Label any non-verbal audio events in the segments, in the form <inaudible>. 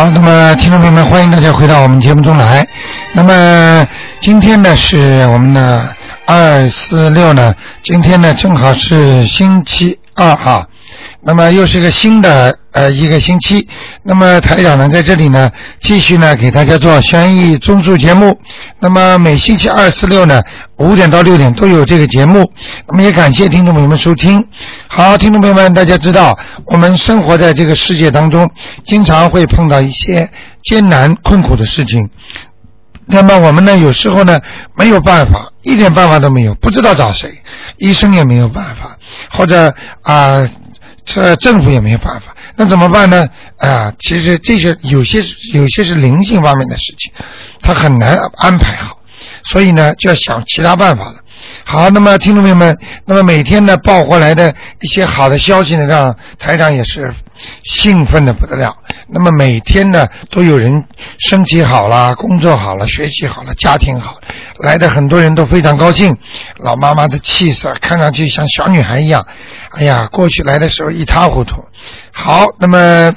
好，那么，听众朋友们，欢迎大家回到我们节目中来。那么，今天呢是我们的二四六呢，今天呢正好是星期二哈。那么又是一个新的呃一个星期，那么台长呢在这里呢继续呢给大家做轩逸综述节目。那么每星期二、四、六呢五点到六点都有这个节目。那么也感谢听众朋友们收听。好，听众朋友们，大家知道我们生活在这个世界当中，经常会碰到一些艰难困苦的事情。那么我们呢有时候呢没有办法，一点办法都没有，不知道找谁，医生也没有办法，或者啊。这政府也没有办法，那怎么办呢？啊，其实这些有些有些是灵性方面的事情，他很难安排好，所以呢就要想其他办法了。好，那么听众朋友们，那么每天呢报回来的一些好的消息呢，让台长也是兴奋的不得了。那么每天呢都有人身体好了，工作好了，学习好了，家庭好，来的很多人都非常高兴。老妈妈的气色看上去像小女孩一样。哎呀，过去来的时候一塌糊涂。好，那么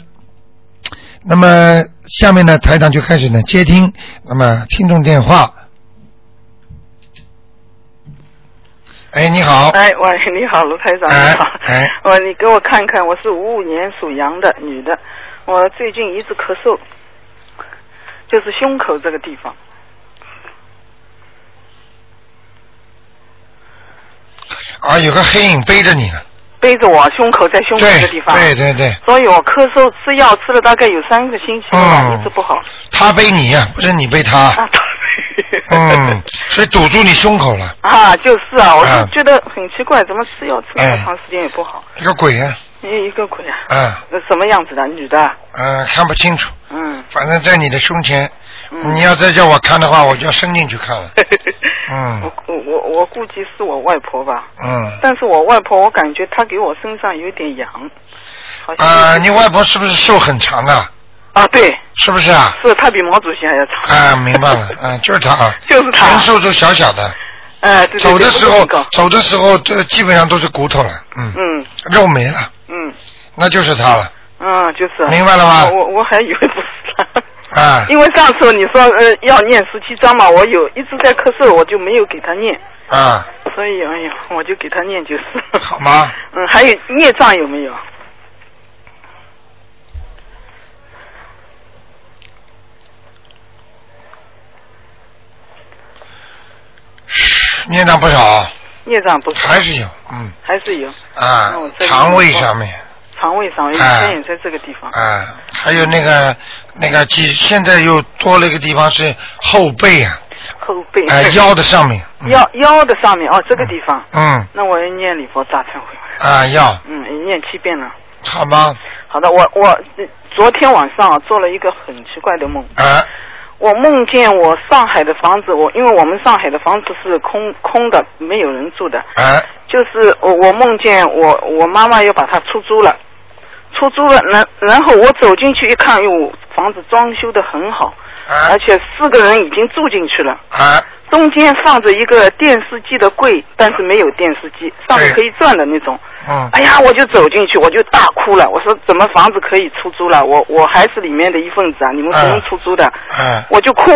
那么下面呢台长就开始呢接听那么听众电话。哎，你好。哎，喂，你好，卢台长，你好。哎。<laughs> 我，你给我看看，我是五五年属羊的女的，我最近一直咳嗽，就是胸口这个地方。啊，有个黑影背着你呢。背着我，胸口在胸口这个地方。对对对。所以我咳嗽吃药吃了大概有三个星期了，一直不好。他背你呀，不是你背他。嗯，<laughs> 所以堵住你胸口了。啊，就是啊，我就觉得很奇怪，怎么吃药吃那么长时间也不好？一个鬼啊！一一个鬼啊！嗯。那什么样子的女的？嗯，看不清楚。嗯。反正在你的胸前。嗯。你要再叫我看的话，我就要伸进去看了。<laughs> 嗯。我我我估计是我外婆吧。嗯。但是我外婆，我感觉她给我身上有点痒。啊，你外婆是不是寿很长的？啊，对，是不是啊？是他比毛主席还要长。啊，明白了，嗯，就是他啊，<laughs> 就是他，人瘦瘦小小的，哎，对走的时候，走的时候，这基本上都是骨头了，嗯，嗯，肉没了，嗯，那就是他了，嗯，就是，明白了吗？我我还以为不是他，啊，<laughs> 因为上次你说呃要念十七章嘛，我有一直在咳嗽，我就没有给他念，啊，所以哎呀，我就给他念就是，好吗？<laughs> 嗯，还有孽障有没有？孽障不少，孽障不少，还是有，嗯，还是有。啊，肠胃上面，肠胃上，以前也在这个地方，啊，还有那个那个，几现在又多了一个地方是后背啊，后背，哎，<laughs> 腰的上面，腰腰的上面哦，这个地方，嗯，那我要念礼佛大忏悔。啊，要，嗯，念七遍了，好吗？好的，我我昨天晚上做了一个很奇怪的梦，啊。我梦见我上海的房子，我因为我们上海的房子是空空的，没有人住的。哎。就是我我梦见我我妈妈要把它出租了，出租了，然然后我走进去一看，哟，房子装修的很好，而且四个人已经住进去了。啊。中间放着一个电视机的柜，但是没有电视机，上面可以转的那种。嗯。哎呀，我就走进去，我就大哭了。我说：“怎么房子可以出租了？我我还是里面的一份子啊！你们不能出租的。”嗯。我就哭，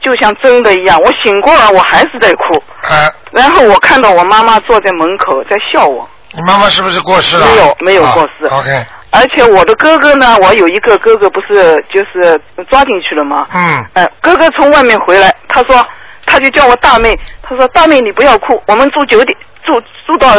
就像真的一样。我醒过来，我还是在哭。嗯。然后我看到我妈妈坐在门口在笑我。你妈妈是不是过世了？没有，没有过世。OK。而且我的哥哥呢，我有一个哥哥，不是就是抓进去了吗？嗯。哎，哥哥从外面回来，他说，他就叫我大妹，他说大妹你不要哭，我们住酒店，住住到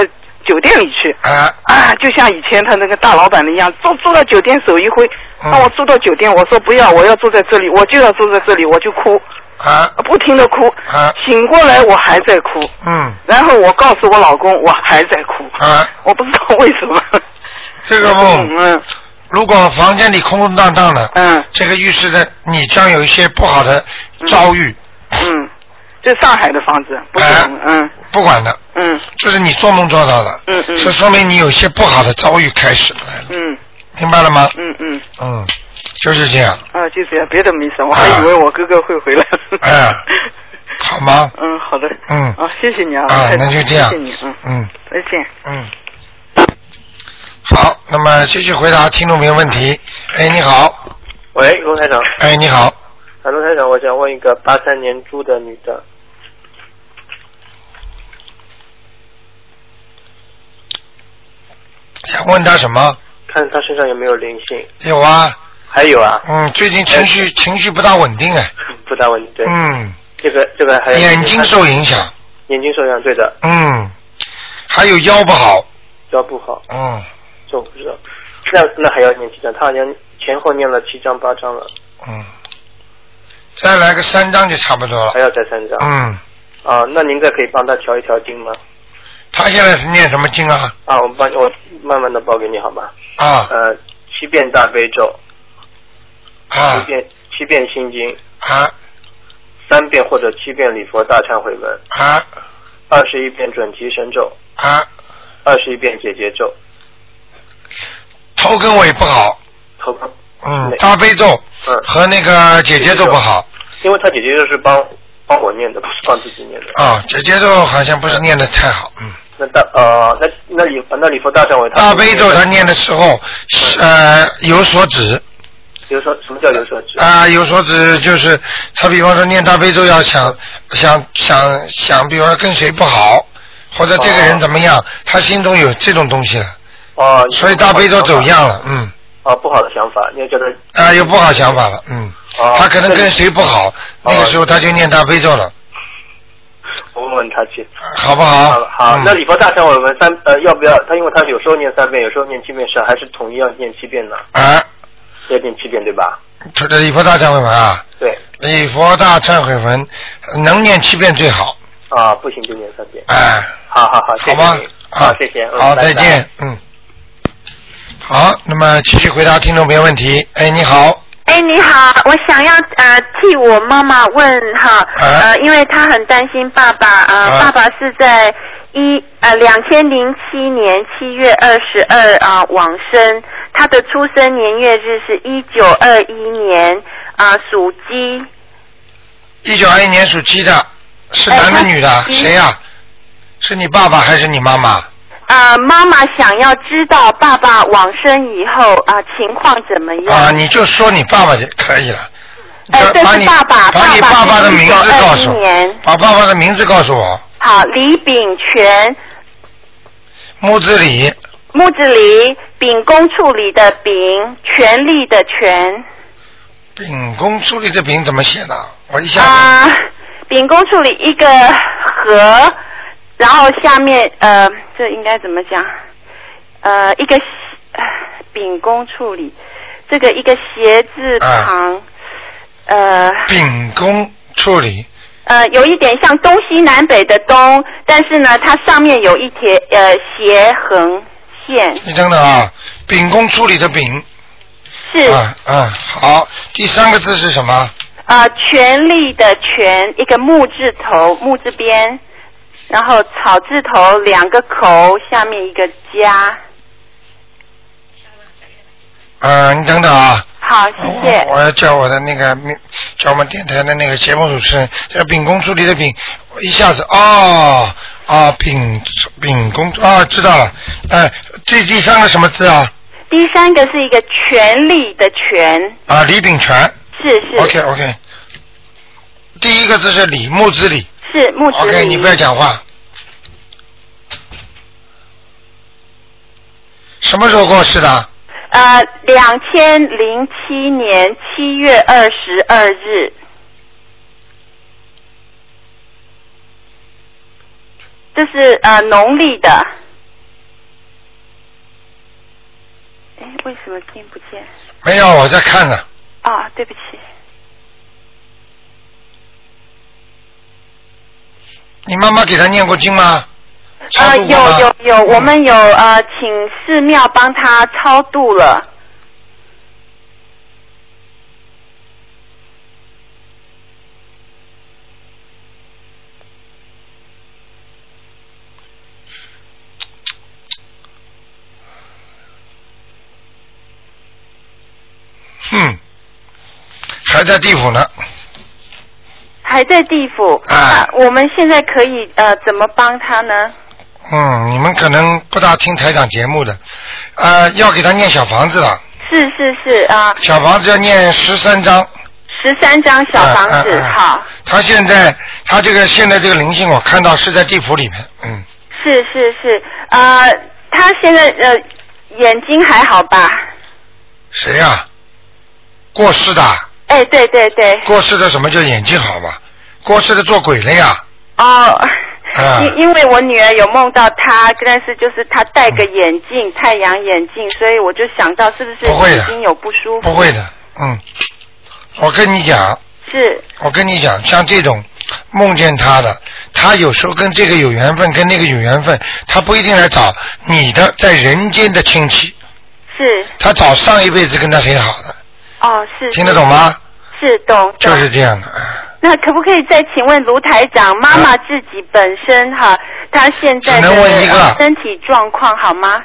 酒店里去。啊。啊，就像以前他那个大老板的一样，住住到酒店手一挥，让我住到酒店，我说不要，我要住在这里，我就要住在这里，我就哭。啊。不停的哭。啊。醒过来我还在哭。嗯。然后我告诉我老公，我还在哭。啊。我不知道为什么。这个梦，嗯，如果房间里空空荡荡的，嗯，这个预示着你将有一些不好的遭遇。嗯，这上海的房子，不管，嗯，不管的，嗯，就是你做梦做到的，嗯嗯，这说明你有些不好的遭遇开始了，嗯，明白了吗？嗯嗯，嗯，就是这样。啊，就这样，别的没什么，我还以为我哥哥会回来。哎，好吗？嗯，好的。嗯。啊，谢谢你啊。啊，那就这样。谢谢你，嗯。嗯。再见。嗯。好，那么继续回答听众朋友问题。哎，你好。喂，卢台长。哎，你好。啊，卢台长，我想问一个八三年猪的女的，想问她什么？看她身上有没有灵性？有啊，还有啊，嗯，最近情绪情绪不大稳定哎，不大稳定。对，嗯，这个这个还有眼睛受影响，眼睛受影响，对的，嗯，还有腰不好，腰不好，嗯这我不知道。那那还要念几张？他好像前后念了七张八张了，嗯，再来个三张就差不多了还，要再三张。嗯，啊，那您再可以帮他调一调经吗？他现在是念什么经啊？啊，我帮我慢慢的报给你好吗？啊呃，七遍大悲咒，啊七遍七遍心经，啊三遍或者七遍礼佛大忏悔文，啊二十一遍准提神咒，啊！二十一遍解结咒，头跟尾不好，头发。嗯，大悲咒嗯和那个姐姐咒不好因为他姐姐就是帮帮我念的，不是帮自己念的。啊，姐姐咒好像不是念的太好，嗯。那大呃，那那礼那礼佛大忏悔，大悲咒他念的时候，是呃有所指有所什么叫有所指？啊、有所指就是他比方说念大悲咒要想想想想，比方说跟谁不好，或者这个人怎么样，他心中有这种东西了，哦，所以大悲咒走样了，嗯，啊，不好的想法，你要叫他啊、有不好想法了，嗯，哦他可能跟谁不好，那那个时候他就念大悲咒了，<laughs> 我问问他去。好不好？好，好，嗯那礼佛大忏悔文三呃要不要？他因为他有时候念三遍，有时候念七遍，是还是统一要念七遍呢？啊，要念七遍对吧？这个礼佛大忏悔文啊，对，礼佛大忏悔文能念七遍最好，啊，不行就念三遍。哎。好好好，谢好吗谢你。？好，再见。嗯。好，那么继续回答听众朋友问题。哎，你好，哎，你好，我想要呃替我妈妈问哈，啊呃，因为她很担心爸爸，呃，啊爸爸是在一呃两千零七年七月二十二啊往生，他的出生年月日是一九二一年啊、属鸡，一九二一年属鸡的，是男的哎女的？他谁呀、是你爸爸还是你妈妈？啊，妈妈想要知道爸爸往生以后啊、情况怎么样？啊，你就说你爸爸就可以了。哎这是把你爸爸把你爸爸的名字告诉1921年我，把爸爸的名字告诉我。好，李炳全，木子李，木子李，秉公处理的秉，权力的权。秉公处理的秉怎么写呢？我一下子、啊，秉公处理一个和，然后下面呃，这应该怎么讲？呃，一个呃秉公处理，这个一个斜字旁，呃秉公处理，呃，有一点像东西南北的东，但是呢，它上面有一条呃斜横线，你等等啊，秉公处理的秉。是。啊啊，好，第三个字是什么？啊，权力的权，一个木字头，木字边，然后草字头两个口，下面一个加。呃，你等等啊。好，谢谢。我我要叫我的那个名，叫我们电台的那个节目主持人，这个秉公处理的秉，一下子哦啊秉秉公啊知道了，哎，这第三个什么字啊？第三个是一个权力的权，啊李秉权。是是 OK OK。第一个字是李木子李。是木子 OK，你不要讲话。什么时候过世的？呃，两千零七年七月二十二日。这是呃农历的。哎，为什么听不见？没有，我在看呢。啊，对不起。你妈妈给他念过经吗？啊呃，有有有，嗯我们有呃，请寺庙帮他超度了。哼，还在地府呢。还在地府。啊那我们现在可以呃怎么帮他呢？嗯，你们可能不大听台长节目的，呃，要给他念小房子了。是是是啊，小房子要念十三章。十三张小房子，嗯嗯嗯好，他现在他这个现在这个灵性，我看到是在地府里面，嗯，是是是，呃，他现在呃眼睛还好吧？谁呀、过世的，哎，对对对，过世的什么叫眼睛好嘛？过世的做鬼了呀？哦。啊因因为我女儿有梦到他，但是就是他戴个眼镜，太阳眼镜，所以我就想到是不是眼睛有不舒服？不会的，嗯，我跟你讲，是我跟你讲，像这种梦见他的，他有时候跟这个有缘分，跟那个有缘分，他不一定来找你的在人间的亲戚，是他找上一辈子跟他谁好的，哦是。听得懂吗？是？懂。就是这样的。啊那可不可以再请问卢台长，妈妈自己本身哈，她现在只能问一个的身体状况好吗？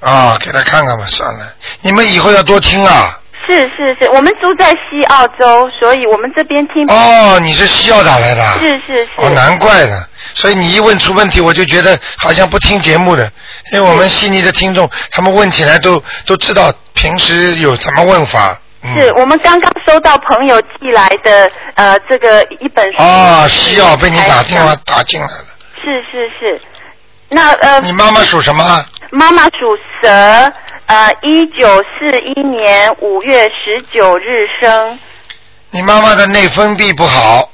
啊、给他看看吧，算了，你们以后要多听啊。是是是，我们住在西澳洲，所以我们这边听。哦，你是西澳打来的啊。是是是。哦，难怪呢。所以你一问出问题，我就觉得好像不听节目的，因为我们悉尼的听众，他们问起来都都知道平时有什么问法。嗯、是我们刚刚收到朋友寄来的呃这个一本书。哦，西药被你打电话打进来了。是是是，那呃。你妈妈属什么？妈妈属蛇，呃，一九四一年五月十九日生。你妈妈的内分泌不好，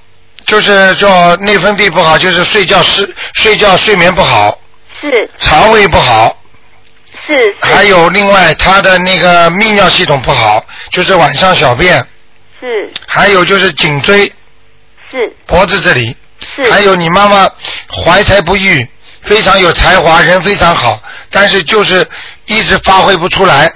就是叫内分泌不好，就是睡觉睡睡觉睡眠不好，是肠胃不好，是是。还有另外他的那个泌尿系统不好，就是晚上小便，是。还有就是颈椎、是。脖子这里，是，还有你妈妈怀才不遇，非常有才华，人非常好，但是就是一直发挥不出来，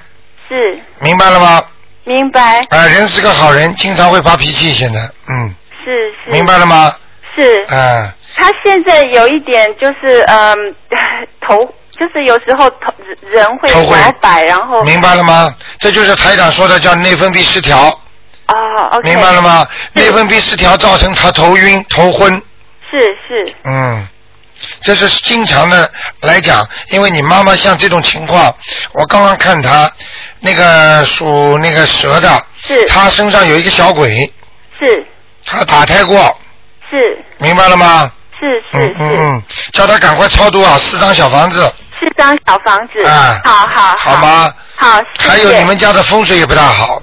是。明白了吗？明白。啊、人是个好人，经常会发脾气，现在，嗯，是是。明白了吗？是。啊、他现在有一点就是嗯 <laughs> 头，就是有时候头人会头会。摇摆，然后明白了吗？这就是台长说的叫内分泌失调，哦，OK，明白了吗？内分泌失调造成他头晕、头昏，是是。嗯，这是经常的来讲，因为你妈妈像这种情况，我刚刚看她那个属那个蛇的，是。她身上有一个小鬼，是。她打胎过，是。明白了吗？是是嗯嗯叫他赶快超度啊，四张小房子，四张小房子，啊好好好？吗？好，还有你们家的风水也不大好，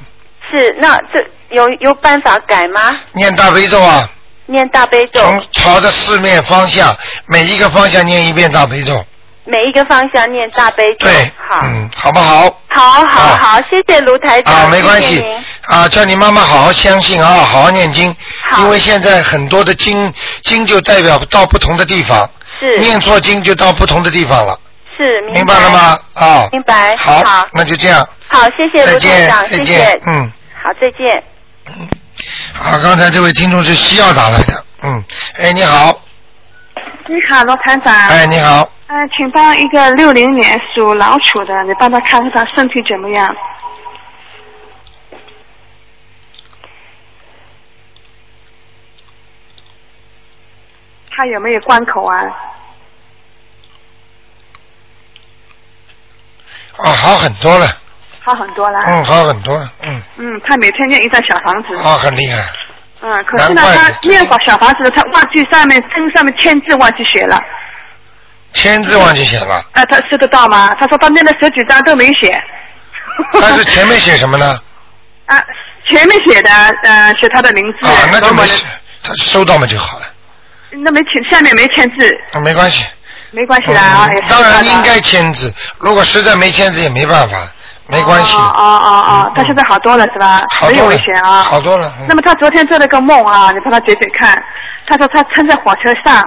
是那这有有办法改吗？念大悲咒啊，念大悲咒，从朝着四面方向，每一个方向念一遍大悲咒，每一个方向念大悲咒，对，好，嗯，好不好？好好啊。好，谢谢卢台长，啊，没关系。谢谢啊，叫你妈妈好好相信啊，好好念经，好。因为现在很多的经经就代表到不同的地方，是。念错经就到不同的地方了，是明白。了？吗？啊，明白，好，好，那就这样，好，谢谢卢台再见，长，再谢谢。见，，嗯，好，再见。嗯。好，刚才这位听众是西澳打来的，嗯，哎，你好，你好，罗团长。哎，你好，呃，请帮一个六零年属老鼠的，你帮他看看他身体怎么样？他有没有关口啊？哦，好很多了，好很多了。嗯，好很多了，嗯，嗯，他每天念一张小房子。哦，很厉害，嗯，可是呢，他念过小房子，他忘记上面针上面签字忘记写了。签字忘记写了，啊，他收得到吗？他说他念了十几张都没写。<laughs> 但是前面写什么呢？啊，前面写的呃写他的名字。啊，那就没写，他收到嘛就好了，那没签，下面没签字，啊，没关系。没关系的啊。当然应该签字，如果实在没签字也没办法，没关系。哦哦哦他现在好多了是吧？没有好多了危险啊。好多了。嗯那么他昨天做了个梦啊，你帮他解解看。他说他撑在火车上，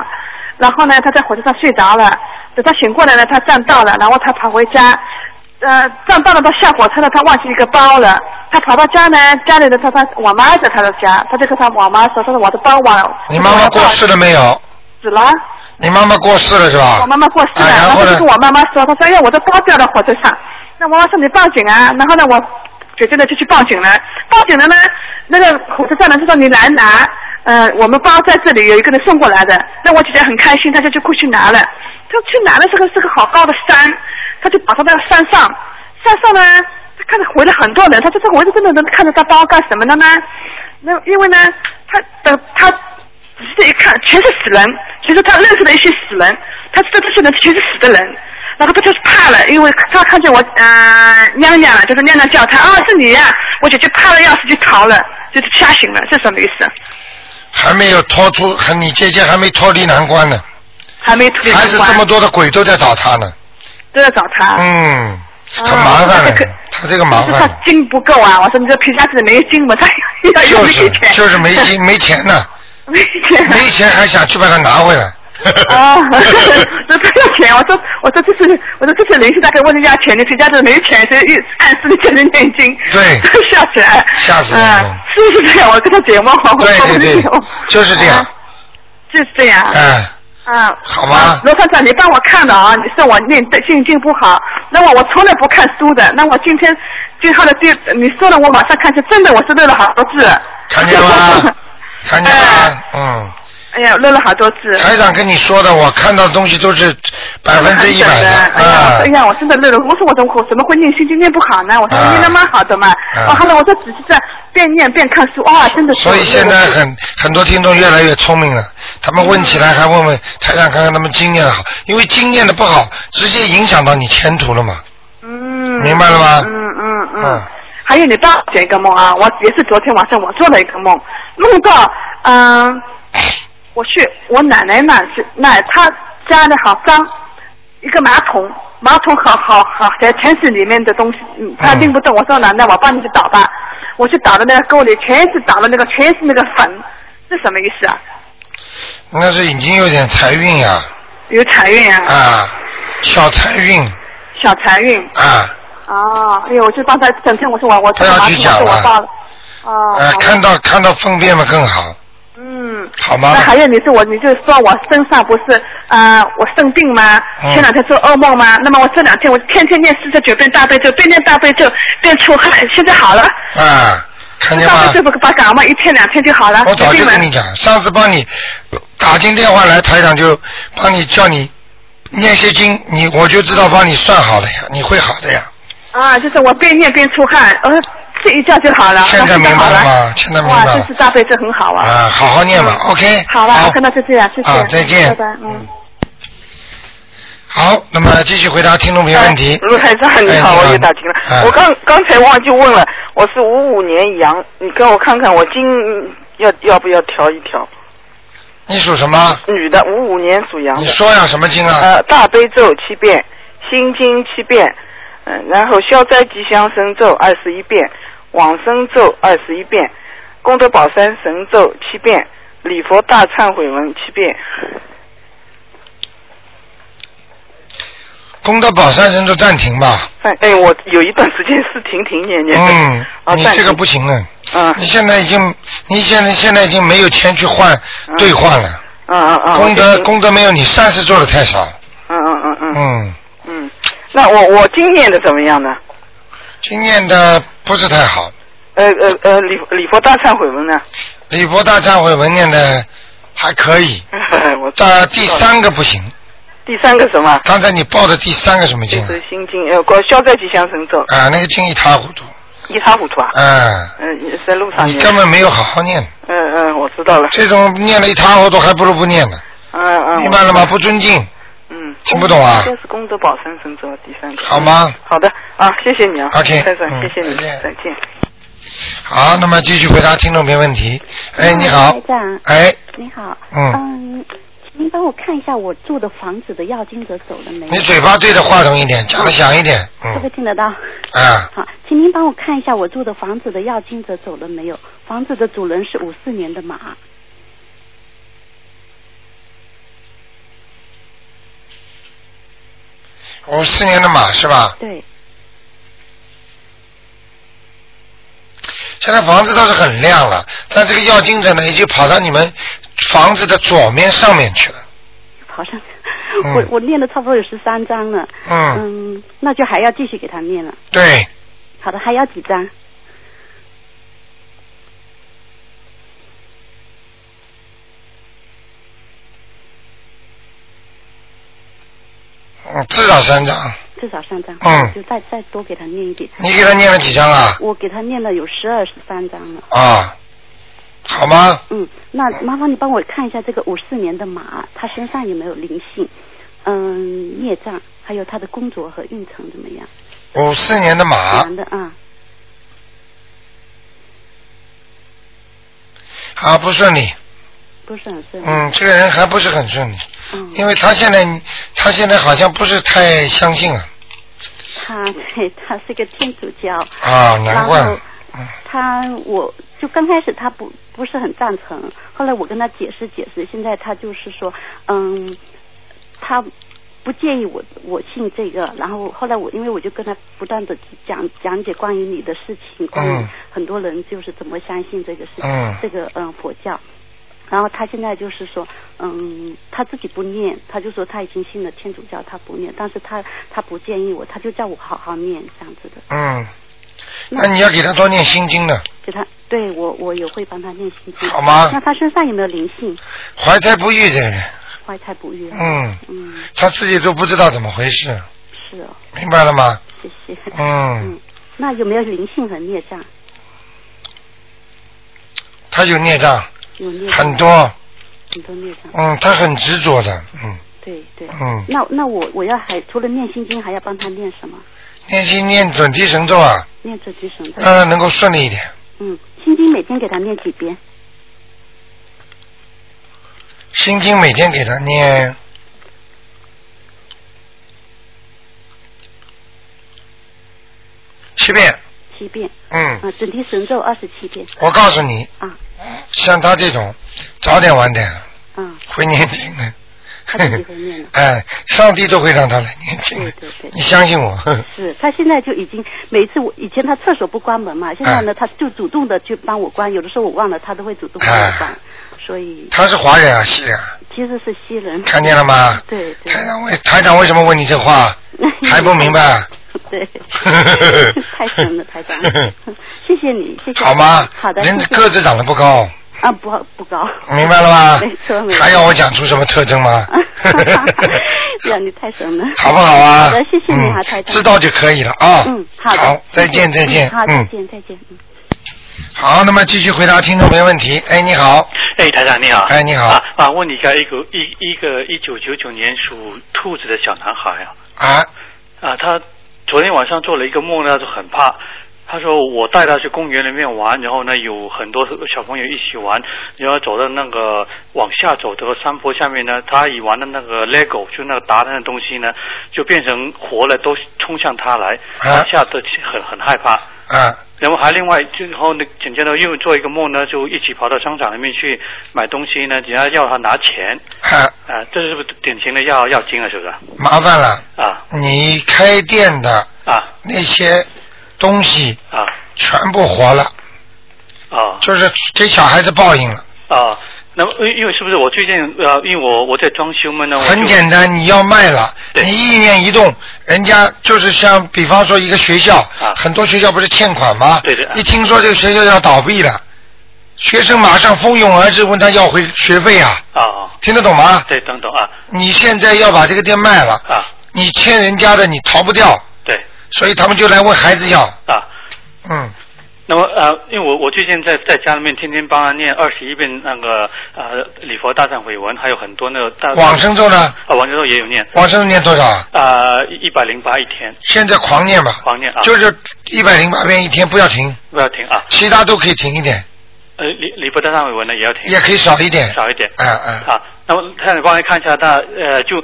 然后呢他在火车上睡着了，等他醒过来呢，他站到了，然后他跑回家。呃，站到了，他下火车了，他忘记一个包了。他跑到家呢，家里的他他我妈在他的家，他就跟他我妈说，他说我的包忘了。你妈妈过世了没有？死了。你妈妈过世了是吧？我妈妈过世了，啊然后就跟？我妈妈说，她说哎呀，我的包掉到火车上。那我妈妈说你报警啊，然后呢，我姐姐呢就去报警了。报警了呢，那个火车站呢就说你来拿，呃，我们包在这里，有一个人送过来的。那我姐姐很开心，她就就过去拿了。她去拿的这个是个好高的山，她就跑到那个山上，山上呢，她看到围了很多人，她说这围着这么多人看着她包干什么的呢？那因为呢，她的她仔细一看，全是死人，其实她认识的一些死人，她知道这些人全是死的人。然后他就是怕了，因为他看见我，呃，娘娘了，就是娘娘叫他，啊，是你呀、我就就怕的要死，就逃了，就是吓醒了，这什么意思？还没有脱出，还你姐姐还没脱离难关呢，还没脱离还是这么多的鬼都在找他呢。都在找他。嗯，很啊麻烦了这个，他这个麻烦是他烦，筋不够啊！我说你这皮夹子里没筋嘛，他要又就是没钱，就是没钱没钱呢，<laughs> 没钱，没钱还想去把它拿回来。啊 <laughs> <laughs> 那他要钱，我说我说这是我说这是灵性，大概问人家钱，你皮夹子没钱，所以一暗示的叫人念经，<laughs> 对吓死人，吓死人嗯，是不是这样？我跟他解梦，我对对对就是这样啊，就是这样，嗯，啊，好吗啊罗团长，你帮我看了啊！你说我念的心经不好，那么我从来不看书的，那我今天最后的第，你说了，我马上看见，真的我是漏了好多字。看见了吗？看见了吗？嗯，哎呀，漏了好多次。台长跟你说的，我看到的东西都是百分之一百的哎呀，啊哎。呀，我真的漏了。我说我怎么怎么会念心经念不好呢？我说啊念的蛮好的嘛。啊哦，后来我说只是在边念边看书，哇，真的是。所以现在很很多听众越来越聪明了，他们问起来还问问台长看看他们经验的好，因为经验的不好，直接影响到你前途了嘛。嗯，明白了吗嗯嗯嗯。嗯还有你帮我解一个梦啊，我也是昨天晚上我做了一个梦，梦到嗯、我去我奶奶那去那她家里好脏，一个马桶，马桶好好好在全是里面的东西，嗯，她嗯拎不动，我说奶奶我帮你去倒吧，我去倒的那个沟里全是倒的那个全是那个粉，是什么意思啊？那是已经有点财运呀，有财运啊，啊，小财运小财运。啊，哦，哎呦，我就帮他整天，我说我我他要去讲了我倒的。哦。呃，看到看到粪便嘛更好，嗯。好吗那？还有，你是我，你就说我身上不是呃，我生病吗？嗯前两天做噩梦吗？那么我这两天我天天念四十九遍大悲咒，边念大悲咒边出汗，现在好了。啊，看见吗大悲？咒不把感冒一天两天就好了。我早就跟你讲，上次帮你打进电话来，台长就帮你叫你念些经，你我就知道帮你算好了呀，你会好的呀。啊，就是我边念边出汗，呃，睡一觉就好了。现在明白了吗现在明白哇，了这是大悲咒很好啊。啊，好好念吧嗯，OK。好了，那就这样，谢谢。啊，再见。拜拜，嗯。好，那么继续回答听众朋友问题。卢台长你哎好，我又打听了。哎我刚刚才忘记问了，我是五五年羊，你跟我看看我今要要不要调一调？你属什么？女的，五五年属羊。你说呀，什么经啊？呃，大悲咒七遍，心经七遍，嗯、然后消灾吉祥神咒二十一遍，往生咒二十一遍，功德宝山神咒七遍，礼佛大忏悔文七遍。功德宝山神咒暂停吧。哎哎，我有一段时间是停停念念。嗯，啊，你这个不行啊。嗯你现在已经，你现在现在已经没有钱去换兑换了。嗯嗯嗯。功德功德没有你善事做的太少。嗯嗯嗯嗯嗯，嗯，那我我经念的怎么样呢？经念的不是太好，呃呃呃，礼礼佛大忏悔文呢？礼佛大忏悔文念的还可以，<laughs> 我到第三个不行。第三个什么？刚才你报的第三个什么经是心经，呃，过消灾吉祥神咒，啊，那个经一塌糊涂。一塌糊涂啊。嗯，嗯，在路上你。根本没有好好念，嗯嗯，我知道了。这种念了一塌糊涂，还不如不念呢。嗯嗯。明白了吗？不尊敬，嗯。听不懂啊这是功德宝山神咒第三个。好吗？好的啊，谢谢你啊。OK，先生，嗯谢谢你，再见再见。好，那么继续回答听众朋友问题。哎，你好台。长，哎，你好，嗯，嗯，请您帮我看一下我住的房子的要金者走了没有？你嘴巴对着话筒一点，讲的响一点。这个听得到？啊，好，请您帮我看一下我住的房子的要金者走了没有？房子的主人是五四年的马，五四年的马是吧？对，现在房子倒是很亮了，但这个要精者呢，已经跑到你们房子的左面上面去了。跑上去我我念了差不多有十三章了，嗯，嗯，那就还要继续给他念了。对，好的，还要几张？嗯，至少三张。至少三张，嗯就再再多给他念一点。你给他念了几张啊？我给他念了有十二十三张了。啊，好吗？嗯，那麻烦你帮我看一下这个五四年的马，他身上有没有灵性？嗯，孽障，还有他的工作和运程怎么样？五四年的马男的啊，啊不顺利，不是很顺利。嗯，这个人还不是很顺利，嗯，因为他现在他现在好像不是太相信啊，他对 <laughs> 他是个天主教，啊，难怪。他我就刚开始他不不是很赞成，后来我跟他解释解释，现在他就是说，嗯，他不介意我我信这个，然后后来我因为我就跟他不断的讲讲解关于你的事情，关于嗯。很多人就是怎么相信这个事情，嗯。这个嗯佛教。然后他现在就是说，嗯，他自己不念，他就说他已经信了天主教，他不念，但是他他不建议我，他就叫我好好念这样子的。嗯，那你要给他多念心经的，给他，对我我也会帮他念心经。好吗那他身上有没有灵性？怀胎不育这个人，怀胎不育啊。嗯，嗯，他自己都不知道怎么回事，是哦，明白了吗？谢谢。嗯，嗯，那有没有灵性和孽障？他有孽障，有孽障很多，很多孽障。嗯，他很执着的，嗯对对。嗯，那那我我要还除了念心经，还要帮他念什么？念心念准提神咒啊，念准提神咒。让他能够顺利一点。嗯，心经每天给他念几遍？心经每天给他念七遍，七遍。嗯，啊，准提神咒二十七遍。我告诉你，啊 <laughs> 像他这种早点晚点嗯，会念经的。<laughs> 他自己会念的。<laughs> 哎，上帝都会让他来念经的对对对你相信我。是他现在就已经每次我以前他厕所不关门嘛，现在呢、他就主动的去帮我关，有的时候我忘了他都会主动帮我关，所以他是华人啊，西人啊，其实是西人。看见了吗？对对。台长为台长为什么问你这话？还不明白？对，<laughs> 太神了，台长，<laughs> 谢谢你，谢谢。好吗？好的，人谢谢个子长得不高，啊，不不高。明白了吗 <laughs> 没错没错。还要我讲出什么特征吗？呀，你太神了。好不好啊？好的，谢谢你啊，嗯台长。知道就可以了啊。嗯，好的。好，再见再见。嗯好，再嗯，见再见。嗯。好，那么继续回答听众没问题。哎，你好，哎，台长你好。哎你好啊啊，问你一下，一个一一个一九九九年属兔子的小男孩啊啊，啊，他昨天晚上做了一个梦，呢就很怕。他说我带他去公园里面玩，然后呢有很多小朋友一起玩，然后走到那个往下走这个山坡下面呢，他以玩的那个 LEGO 就那个达人的东西呢，就变成活了，都冲向他来，他吓得很很害怕。啊，然后还另外，最后呢，紧接着又做一个梦呢，就一起跑到商场里面去买东西呢，人家要他拿钱，啊，啊，这是不是典型的要要金了，是不是？麻烦了，啊你开店的啊那些东西啊全部活了，啊就是给小孩子报应了。啊！那么因因为是不是我最近呃，因为我我在装修嘛呢，我很简单，你要卖了，对。你意念一动，人家就是像比方说一个学校，啊。很多学校不是欠款吗？对对啊。一听说这个学校要倒闭了，学生马上蜂拥而至问他要回学费啊，啊，听得懂吗？对，等等啊。你现在要把这个店卖了，啊，你欠人家的你逃不掉，对。所以他们就来问孩子要，啊。嗯，那么呃，因为我我最近在在家里面天天帮他念二十一遍那个呃礼佛大忏悔文，还有很多那个大往生咒呢？啊往生咒也有念往生咒念多少啊？啊一百零八一天现在狂念吧，狂念啊，就是一百零八遍一天，不要停，不要停啊。其他都可以停一点，呃礼礼佛大忏悔文呢也要停，也可以少一点。少一点。嗯嗯。啊，那么看帮你看一下，他呃就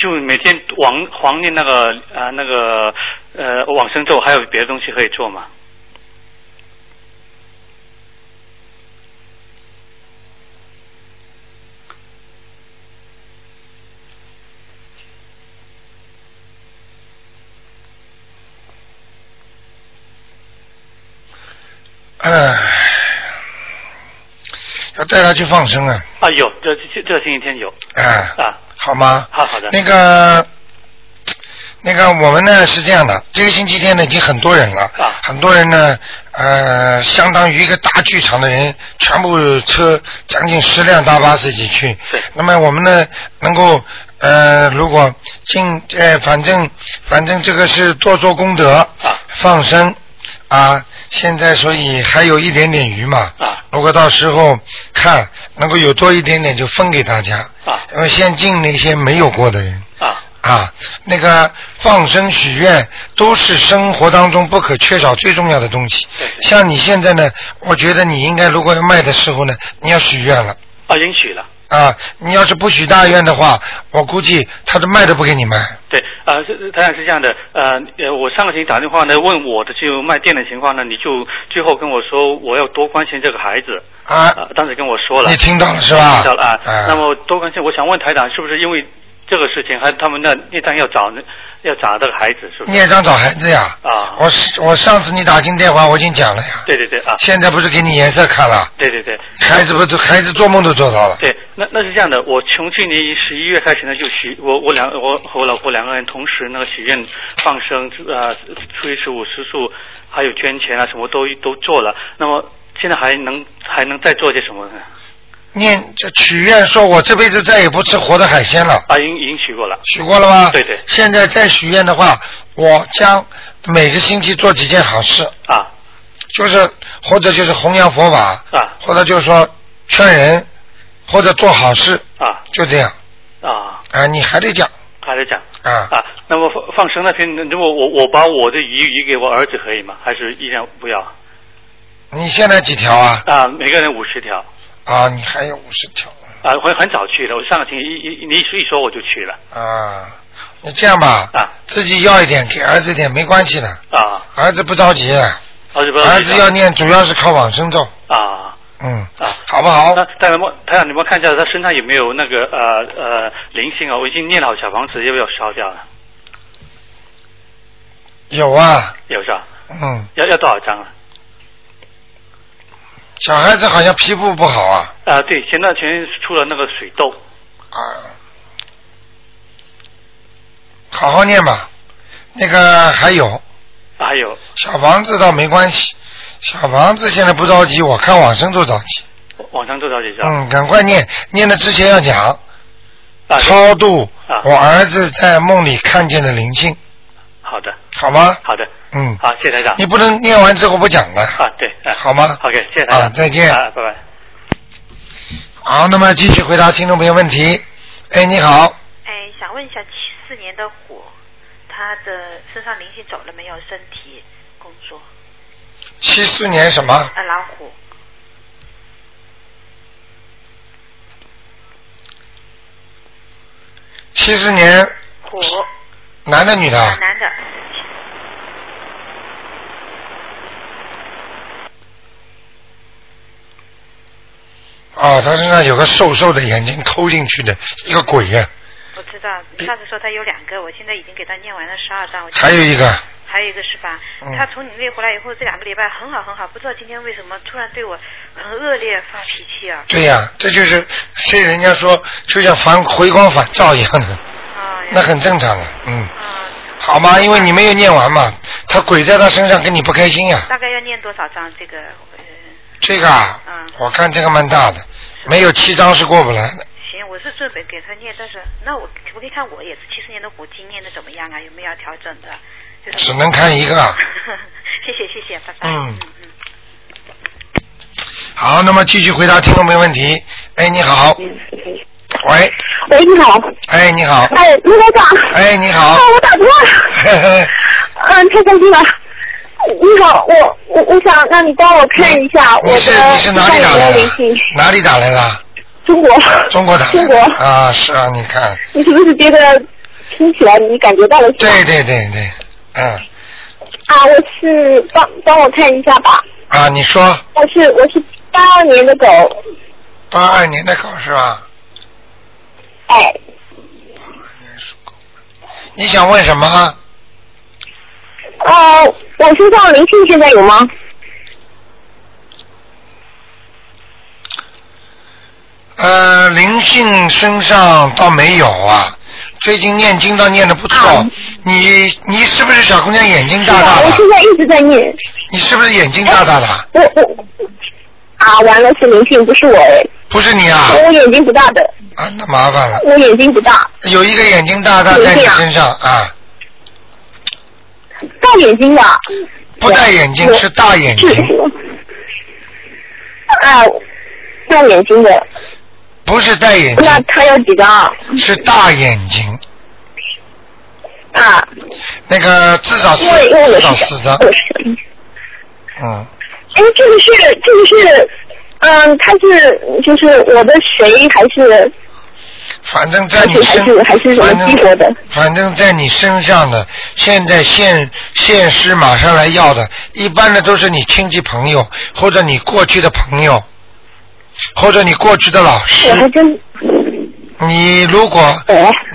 就每天往狂念那个啊、那个呃往生咒，还有别的东西可以做吗？嗯，要带他去放生啊，啊有，这这这星期天有。啊，啊，好吗？好好的。那个，那个，我们呢是这样的，这个星期天呢已经很多人了，啊。很多人呢，呃，相当于一个大剧场的人，全部车将近十辆大巴自己去，对那么我们呢能够呃，如果尽呃，反正反正这个是多做功德，啊。放生啊，现在所以还有一点点余嘛。啊如果到时候看能够有多一点点，就分给大家。啊因为先敬那些没有过的人。啊啊，那个放生许愿都是生活当中不可缺少最重要的东西。对对像你现在呢，我觉得你应该如果要卖的时候呢，你要许愿了啊，已经许了。啊。你要是不许大愿的话，我估计他的卖都不给你卖。对，呃，是是当然是这样的，呃，呃，我上个星期打电话呢问我的就卖店的情况呢，你就最后跟我说我要多关心这个孩子，啊呃，当时跟我说了，你听到了是吧听到了啊，啊那么多关心，我想问台长是不是因为这个事情，还他们那业障要找要找这个孩子是不是？孽障找孩子呀。啊我是我上次你打进电话我已经讲了呀。对对对啊，现在不是给你颜色看了，对对对。孩子不是孩子做梦都做到了。对，那那是这样的，我从去年十一月开始呢，就许我我两我和我老婆两个人同时那个许愿放生啊初一十五吃素，还有捐钱啊什么都都做了。那么现在还能还能再做些什么呢？念这许愿说，我这辈子再也不吃活的海鲜了。啊，已经已经许过了。许过了吗？对对现在再许愿的话，我将每个星期做几件好事，啊就是或者就是弘扬佛法，啊或者就是说劝人，或者做好事，啊就这样啊，啊，你还得讲还得讲啊。啊。那么放放生那天，如果我我把我的鱼鱼给我儿子可以吗？还是依然不要？你现在几条啊？啊，每个人五十条。啊，你还有五十条啊，我很早去的，我上个星期一一你一说我就去了啊。你这样吧，啊自己要一点，给儿子一点没关系的，啊，儿子不着急，儿子不儿子要念主要是靠往生咒，啊嗯，啊，好不好？那台长，台长，你们看一下他身上有没有那个呃呃灵性啊？我已经念好小房子，要不要烧掉了？有啊，有是吧？嗯，要要多少张啊？小孩子好像皮肤不好啊，啊，对，前段时间出了那个水痘。啊，好好念吧。那个还有。还有。小房子倒没关系，小房子现在不着急，我看往生都着急。网上多少几张？嗯，赶快念，念的之前要讲。啊，超度啊。我儿子在梦里看见的灵性，好的，好吗？好的，嗯，好，谢谢台长。你不能念完之后不讲的。啊，对，啊好吗？OK，谢谢台长。啊再见啊，拜拜。好，那么继续回答听众朋友问题。哎，你好，哎，想问一下，七四年的虎，他的身上灵性走了没有？身体、工作？七四年什么？啊，老虎，七四年虎，男的女的？啊，男的，哦，他身上有个瘦瘦的眼睛抠进去的一个鬼呀、我知道。上次说他有两个，我现在已经给他念完了十二章。我还有一个，还有一个是吧？嗯他从你那回来以后，这两个礼拜很好很好，不知道今天为什么突然对我很恶劣发脾气啊？对呀、这就是所以人家说就像反回光返照一样的，啊，那很正常的，嗯，啊，好吗？因为你没有念完嘛，他鬼在他身上跟你不开心呀、大概要念多少章？这个呃，这个啊，嗯我看这个蛮大的，没有七张是过不来的。行，我是准备给他念，但是那我可不可以看我也是七十年的虎经念的怎么样啊？有没有要调整的？就是只能看一个啊。<laughs> 谢谢谢谢，拜拜。嗯嗯嗯。好，那么继续回答听众没问题。哎，你好。喂，喂，你好。哎，你好。哎，卢台长。哎，你好啊，。我打通了。嘿 <laughs> 嘿嗯，太开心了。你好，我我我想让你帮我看一下我你是你是哪里打来的？哪里打来的？中国。中国打来的。中国。啊，是啊，你看，<laughs> 你是不是觉得听起来你感觉到了？对。对对对，嗯，啊，我是帮帮我看一下吧。啊，你说我是我是八二年的狗，八二年的狗是吧？哎，八二年属狗你想问什么？呃，我身上灵性现在有吗？呃，灵性身上倒没有啊，最近念经倒念的不错。啊你你是不是小姑娘眼睛，大大的？我现在一直在念。你是不是眼睛大大的？我我啊，完了是灵性，不是我哎，不是你啊？我眼睛不大的。啊，那麻烦了。我眼睛不大，有一个眼睛大大在你身上啊，大眼睛的。不戴眼镜是大眼睛。啊，大眼睛的。不是戴眼镜。那他有几张？是大眼睛。啊。那个至少是至少四张。嗯。哎，这个是这个是，嗯，他是就是我的谁还是？反正在你身，还是还是什么激活的？反正在你身上的，现在现现师马上来要的，一般的都是你亲戚朋友，或者你过去的朋友，或者你过去的老师。我还真。你如果，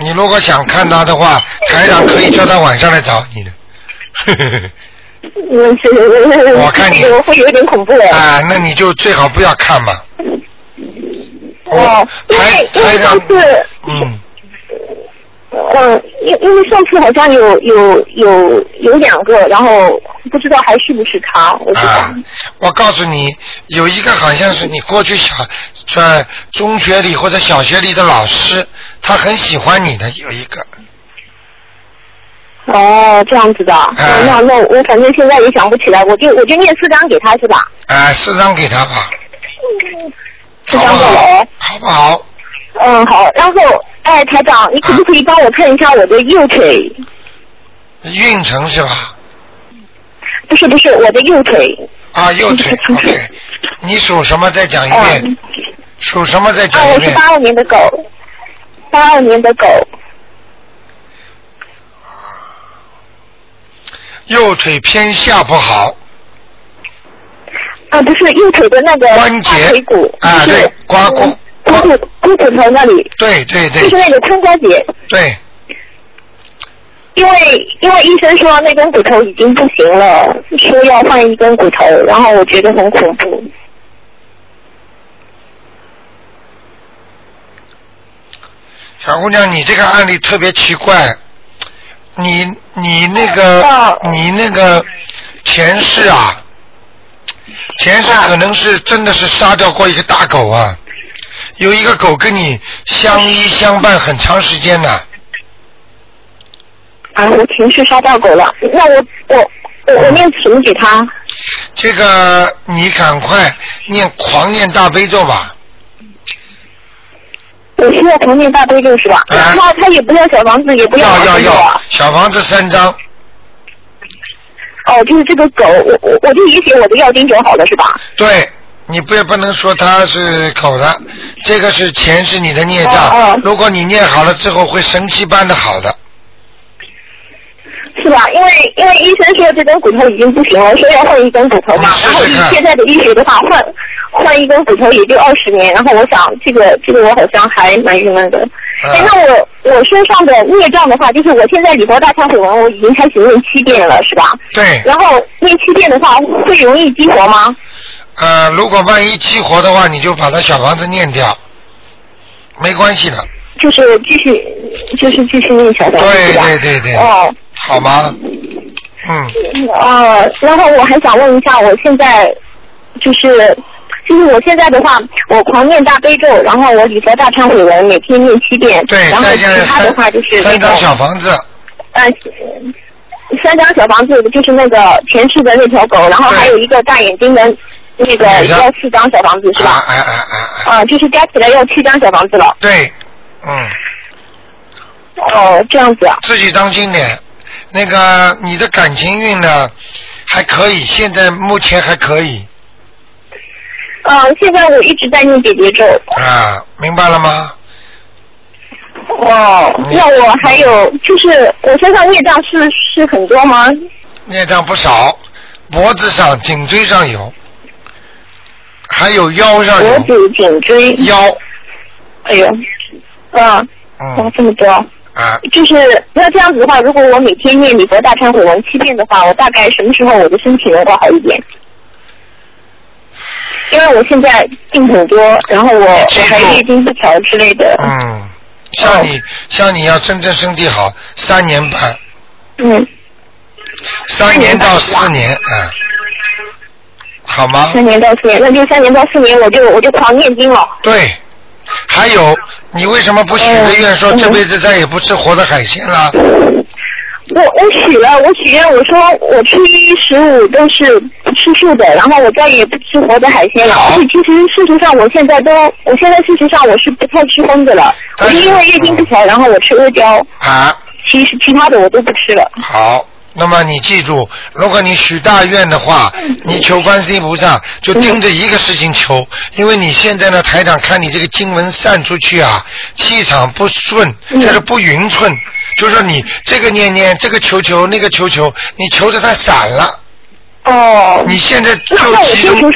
你如果想看他的话，台长可以叫他晚上来找你的。<laughs> 嗯，是。我看你会有点恐怖哎。啊，那你就最好不要看嘛。哦，因为因为上次，嗯，嗯，因因为上次好像有有有有两个，然后不知道还是不是他，我啊，我告诉你，有一个好像是你过去小在中学里或者小学里的老师，他很喜欢你的，有一个。哦，这样子的，那那我反正现在也想不起来，我就我就念四张给他是吧？哎，四张给他吧。四张够了，好不好？嗯，好。然后，哎，台长，你可不可以帮我看一下我的右腿？运程是吧？不是不是，我的右腿。啊，右腿。OK。你属什么？再讲一遍。属什么？再讲一遍。啊，我是八二年的狗。八二年的狗。右腿偏下不好。啊，不是右腿的那个关节骨，啊，对，刮骨骨骨股骨头那里。对对对。就是那个髋关节。对。因为因为医生说那根骨头已经不行了，说要换一根骨头，然后我觉得很恐怖。小姑娘，你这个案例特别奇怪，你你那个你那个前世啊。前世可能是真的是杀掉过一个大狗啊，有一个狗跟你相依相伴很长时间呢。啊，我前世杀掉狗了，那我我我我念什么给他？这个你赶快念狂念大悲咒吧。我需要狂念大悲咒是吧？那他也不要小房子，也不要要要小房子三张。哦，就是这个狗，我我我就理解我的药精就好了，是吧？对，你不也不能说它是狗的，这个是钱是你的孽障，如果你念好了之后，会神奇般的好的。是吧？因为因为医生说这根骨头已经不行了，说要换一根骨头嘛。然后以现在的医学的话，换换一根骨头也就二十年。然后我想，这个这个我好像还蛮郁闷的。哎，那我我身上的孽障的话，就是我现在礼佛大忏悔文我已经开始念七遍了，是吧？对。然后念七遍的话，会容易激活吗？呃，如果万一激活的话，你就把它小房子念掉，没关系的。就是继续，就是继续念小房子，对对对对。哦。好吗？嗯。啊，然后我还想问一下，我现在就是就是我现在的话，我狂念大悲咒，然后我礼佛大忏悔文每天念七遍，对，然后其他的话就是三张小房子。呃，三张小房子就是那个前世的那条狗，然后还有一个大眼睛的那个要四张小房子是吧？哎哎哎。啊，就是加起来要七张小房子了。对，嗯。哦，这样子啊。自己当心点。那个你的感情运呢，还可以，现在目前还可以。嗯，现在我一直在念姐姐咒。啊，明白了吗？哦，那我还有就是我身上孽障是是很多吗？孽障不少，脖子上、颈椎上有，还有腰上有。脖子、颈椎。腰。哎呦，啊，嗯，这么多。啊，就是那这样子的话，如果我每天念礼佛大忏悔文七遍的话，我大概什么时候我的身体能够好一点？因为我现在病很多，然后我我还月经不调之类的。嗯，像你像你要真正身体好，三年半。嗯。三年到四年，嗯，好吗？三年到四年，那就三年到四年，我就我就狂念经了。对，还有，你为什么不许个愿说这辈子再也不吃活的海鲜了？我我许了，我许愿，我说我初一十五都是不吃素的，然后我再也不吃活的海鲜了。所以其实事实上，我现在都，我现在事实上我是不太吃荤的了。我是因为月经不调，然后我吃阿胶。啊。其实其他的我都不吃了。好，那么你记住，如果你许大愿的话，你求观世音菩萨就盯着一个事情求，因为你现在呢，台长看你这个经文散出去啊，气场不顺，就是不匀称。就是说你这个念念，这个求求，那个求求，你求的太散了。哦。你现在就集中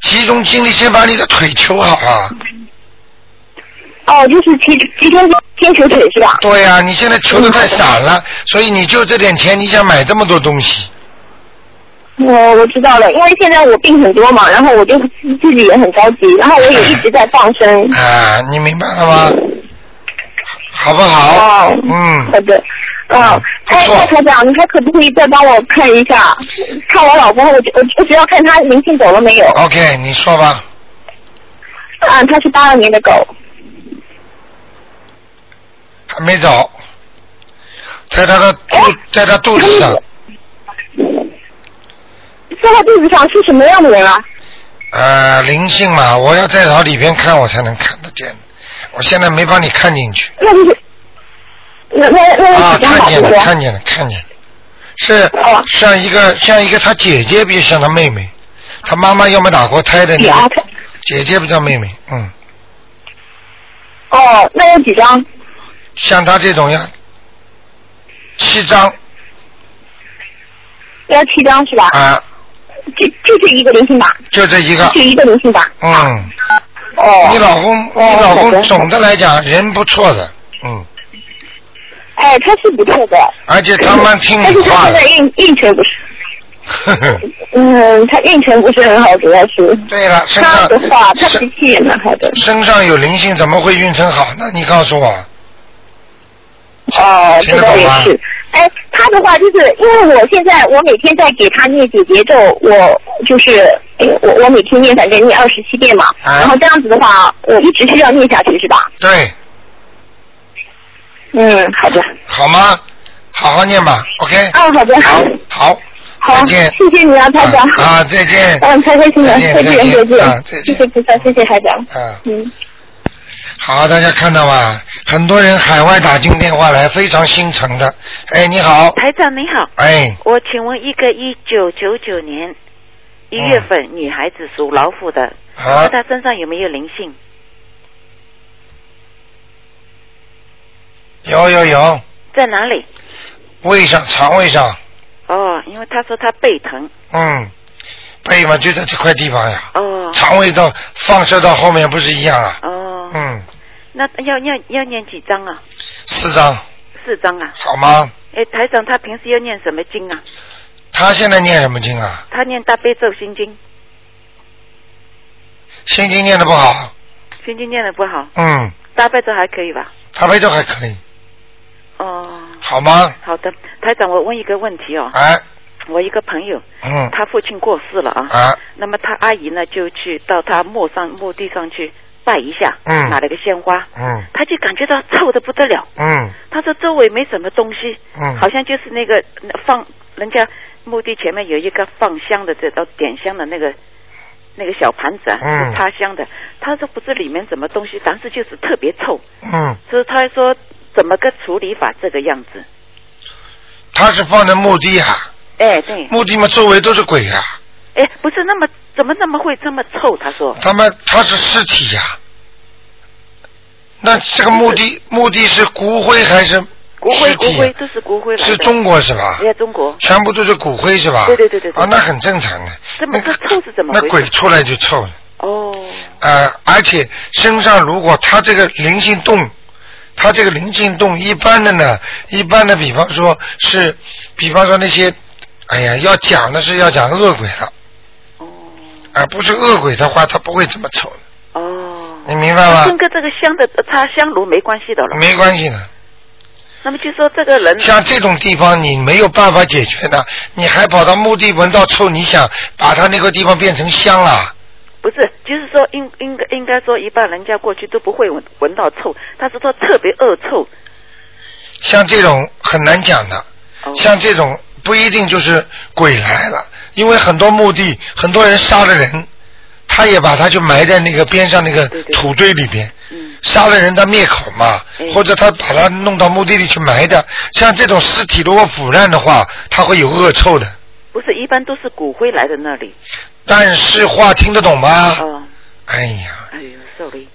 集中精力，先把你的腿求好啊。哦，就是集集中先求腿是吧？对呀，你现在球的太散了，所以你就这点钱，你想买这么多东西。我我知道了，因为现在我病很多嘛，然后我就自己也很着急，然后我也一直在放生。<laughs> 啊，你明白了吗？好不好？哦，嗯，好的，嗯，哎，蔡台长，你还可不可以再帮我看一下，看我老公，我我我只要看他灵性走了没有？OK，你说吧。啊，他是八二年的狗。还没走，在他的肚，在他肚子上。在他肚子上是什么样的人啊？呃，灵性嘛，我要再往里边看，我才能看得见。我现在没帮你看进去。那就是，那那那啊，看见了，看见了，看见了，是像一个像一个他姐姐，比较像他妹妹，他妈妈要么打过胎的那个姐姐不叫妹妹，嗯。哦，那有几张？像他这种要七张。要七张是吧？啊。就就这一个灵性吧。就这一个。就一个灵性吧。嗯。哦，你老公，你老公总的来讲人不错的，嗯。哎，他是不错的。而且他蛮听话的。但是他现在运运程不是。<laughs> 嗯，他运程不是很好，主要是。对了，身上。他的话，他脾气也蛮好的。身上有灵性，怎么会运程好那？你告诉我。哦，这倒也是。哎，他的话就是因为我现在我每天在给他念解结咒，我就是哎我我每天念反正念二十七遍嘛，啊然后这样子的话，我一直是要念下去是吧？对。嗯，好的。好吗？好好念吧，OK。嗯，好的。好。好。好。再见。谢谢你啊，台长。啊，再见。嗯，开开心了，再见，再见。啊，再见。谢谢菩萨，谢谢台长。啊。嗯。好，大家看到吧？很多人海外打进电话来，非常心疼的。哎，你好，台长你好。哎，我请问一个一九九九年一月份女孩子属老虎的，啊，她身上有没有灵性？有有有。在哪里？胃上，肠胃上。哦，因为她说她背疼。嗯，背嘛就在这块地方呀。哦。肠胃到放射到后面不是一样啊？哦。嗯。那要要要念几张啊？四张。四张啊。好吗？哎，台长，他平时要念什么经啊？他现在念什么经啊？他念大悲咒心经。心经念的不好。心经念的不好。嗯。大悲咒还可以吧？大悲咒还可以。哦。好吗？好的，台长，我问一个问题哦。哎。我一个朋友。嗯。他父亲过世了啊。啊。那么他阿姨呢，就去到他墓上墓地上去。拜一下，嗯，拿了个鲜花，嗯，他就感觉到臭的不得了，嗯，他说周围没什么东西，嗯，好像就是那个放人家墓地前面有一个放香的这到点香的那个那个小盘子啊，嗯，插香的，他说不知里面什么东西，但是就是特别臭，嗯，所以他说怎么个处理法这个样子？他是放在墓地啊，哎对，墓地嘛周围都是鬼啊。哎，不是那么怎么那么会这么臭？他说。他们他是尸体呀，那这个墓地墓地是骨灰还是骨灰？骨灰都是骨灰是中国是吧？哎中国。全部都是骨灰是吧？对对对对。啊，那很正常的。这么这臭是怎么？那鬼出来就臭了。哦。呃，而且身上如果他这个灵性动，他这个灵性洞一般的呢，一般的比方说是，比方说那些，哎呀，要讲的是要讲恶鬼了。哦。而不是恶鬼的话，他不会这么臭。哦。你明白吗？跟跟这个香的插香炉没关系的了。没关系的。那么就说这个人。像这种地方你没有办法解决的，你还跑到墓地闻到臭，你想把他那个地方变成香了？不是，就是说应应该应该说一般人家过去都不会闻闻到臭，他是说特别恶臭。像这种很难讲的，哦像这种不一定就是鬼来了，因为很多墓地很多人杀了人，他也把他就埋在那个边上那个土堆里边，杀了人他灭口嘛，或者他把他弄到墓地里去埋的，像这种尸体如果腐烂的话，它会有恶臭的。不是，一般都是骨灰来的那里。但是话听得懂吗？哦，哎呀，哎呦，sorry，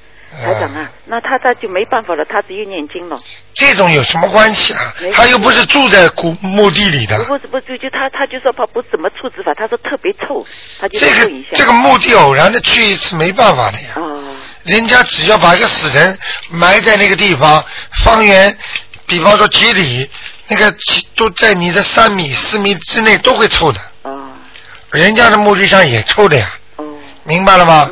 台长啊，那他他就没办法了，他只有念经了。这种有什么关系啊？他又不是住在古墓地里的。不是不是，就他他就说他不怎么处置法，他说特别臭，他就这个。这个墓地偶然的去一次没办法的呀。哦。人家只要把一个死人埋在那个地方，方圆，比方说几里，那个都在你的三米四米之内都会臭的。哦。人家的墓地上也臭的呀。哦。明白了吗？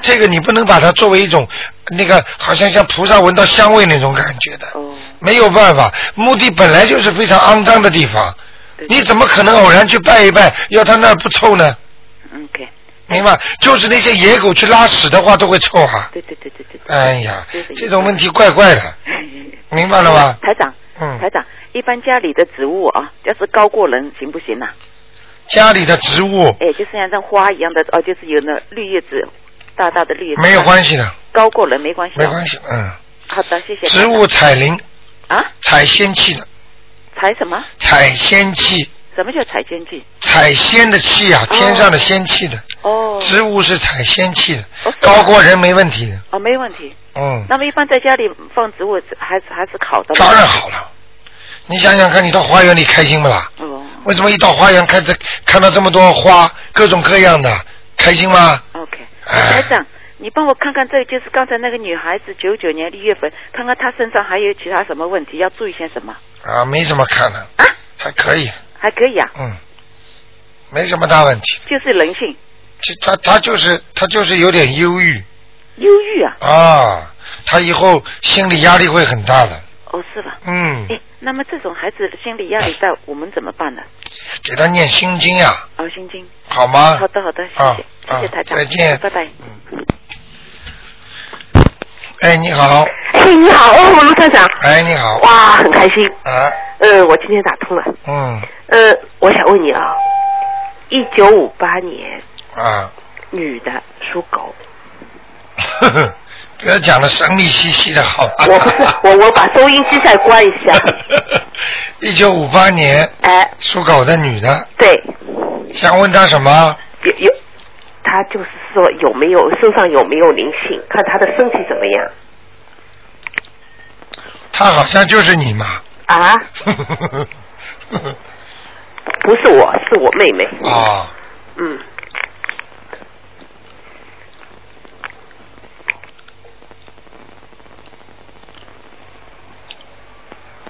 这个你不能把它作为一种那个好像像菩萨闻到香味那种感觉的。哦。没有办法，墓地本来就是非常肮脏的地方，你怎么可能偶然去拜一拜，要他那儿不臭呢？OK。明白？就是那些野狗去拉屎的话都会臭啊。对对对对对。哎呀，这种问题怪怪的，<laughs> 明白了吗？台长，嗯台长，一般家里的植物啊，要是高过人行不行呐、家里的植物哎，就像像花一样的，哦，就是有那绿叶子，大大的绿。没有关系的，高过人没关系。没关系，嗯。好的，谢谢。植物采灵啊，采仙气的，采什么？采仙气，什么叫采仙气？采仙的气啊，天上的仙气的。哦。植物是采仙气的，哦高过人没问题的，哦，没问题。嗯。那么一般在家里放植物还是还是烤的。当然好了。你想想看，你到花园里开心不啦？哦。为什么一到花园看这看到这么多花，各种各样的，开心吗？台长，你帮我看看，这就是刚才那个女孩子，九九年一月份，看看她身上还有其他什么问题，要注意些什么？啊，没什么看的，啊还可以，还可以啊，嗯，没什么大问题。就是人性，其他他就是他就是有点忧郁忧郁啊。啊，他以后心理压力会很大的，哦，是吧？嗯，哎，那么这种孩子的心理压力大，我们怎么办呢？给他念心经呀、哦，心经。好吗？好的，好的，谢啊谢，谢谢啊台长，再见拜拜。哎，你好，哎，你好，哦，卢科长。哎，你好，哇，很开心。啊，呃，我今天打通了。嗯，呃，我想问你啊，一九五八年啊，女的属狗，呵呵，不要讲的神秘兮兮的，好吧？<laughs> 我不是我我把收音机再关一下。<laughs> 一九五八年，哎，属狗的女的，对，想问她什么？有有，她就是说有没有身上有没有灵性，看她的身体怎么样她好像就是你嘛。啊？<laughs> 不是我，是我妹妹。啊，嗯，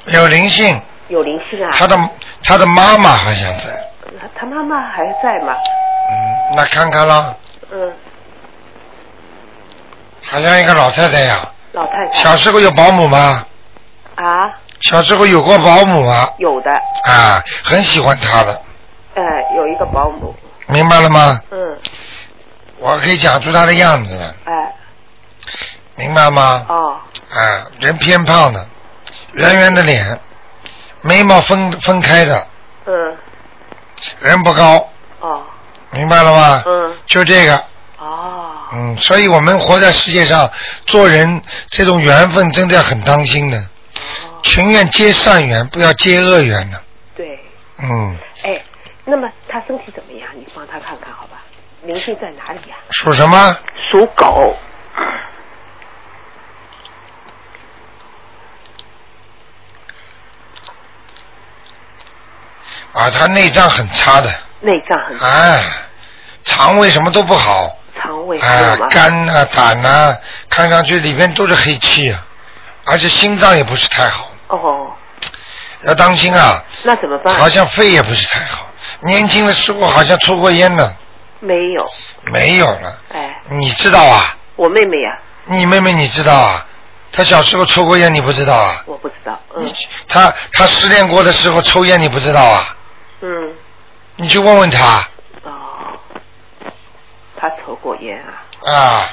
有灵性，有灵性啊。他的他的妈妈好像在，他妈妈还在吗？嗯那看看啦，嗯，好像一个老太太呀。老太太。小时候有保姆吗？啊，小时候有过保姆啊，有的，啊，很喜欢她的，呃，有一个保姆，明白了吗？嗯，我可以讲出她的样子了，哎，明白吗？哦，啊，人偏胖的，圆圆的脸，眉毛分分开的，嗯，人不高，哦，明白了吗？嗯，就这个。哦，嗯，所以我们活在世界上，做人这种缘分真的要很当心的，情愿结善缘，不要结恶缘的。对，嗯，哎，那么他身体怎么样？你帮他看看好吧？灵性在哪里呀、属什么？属狗。啊，他内脏很差的，内脏很差，哎，肠胃什么都不好，肠胃啊？，肝呐、胆呐、看上去里面都是黑气啊，而且心脏也不是太好，哦，要当心啊，那怎么办？好像肺也不是太好，年轻的时候好像抽过烟呢，没有，没有了，哎，你知道啊？我妹妹呀、你妹妹你知道啊？她小时候抽过烟，你不知道啊？我不知道，嗯她她失恋过的时候抽烟，你不知道啊？嗯，你去问问他。哦，他抽过烟啊，啊，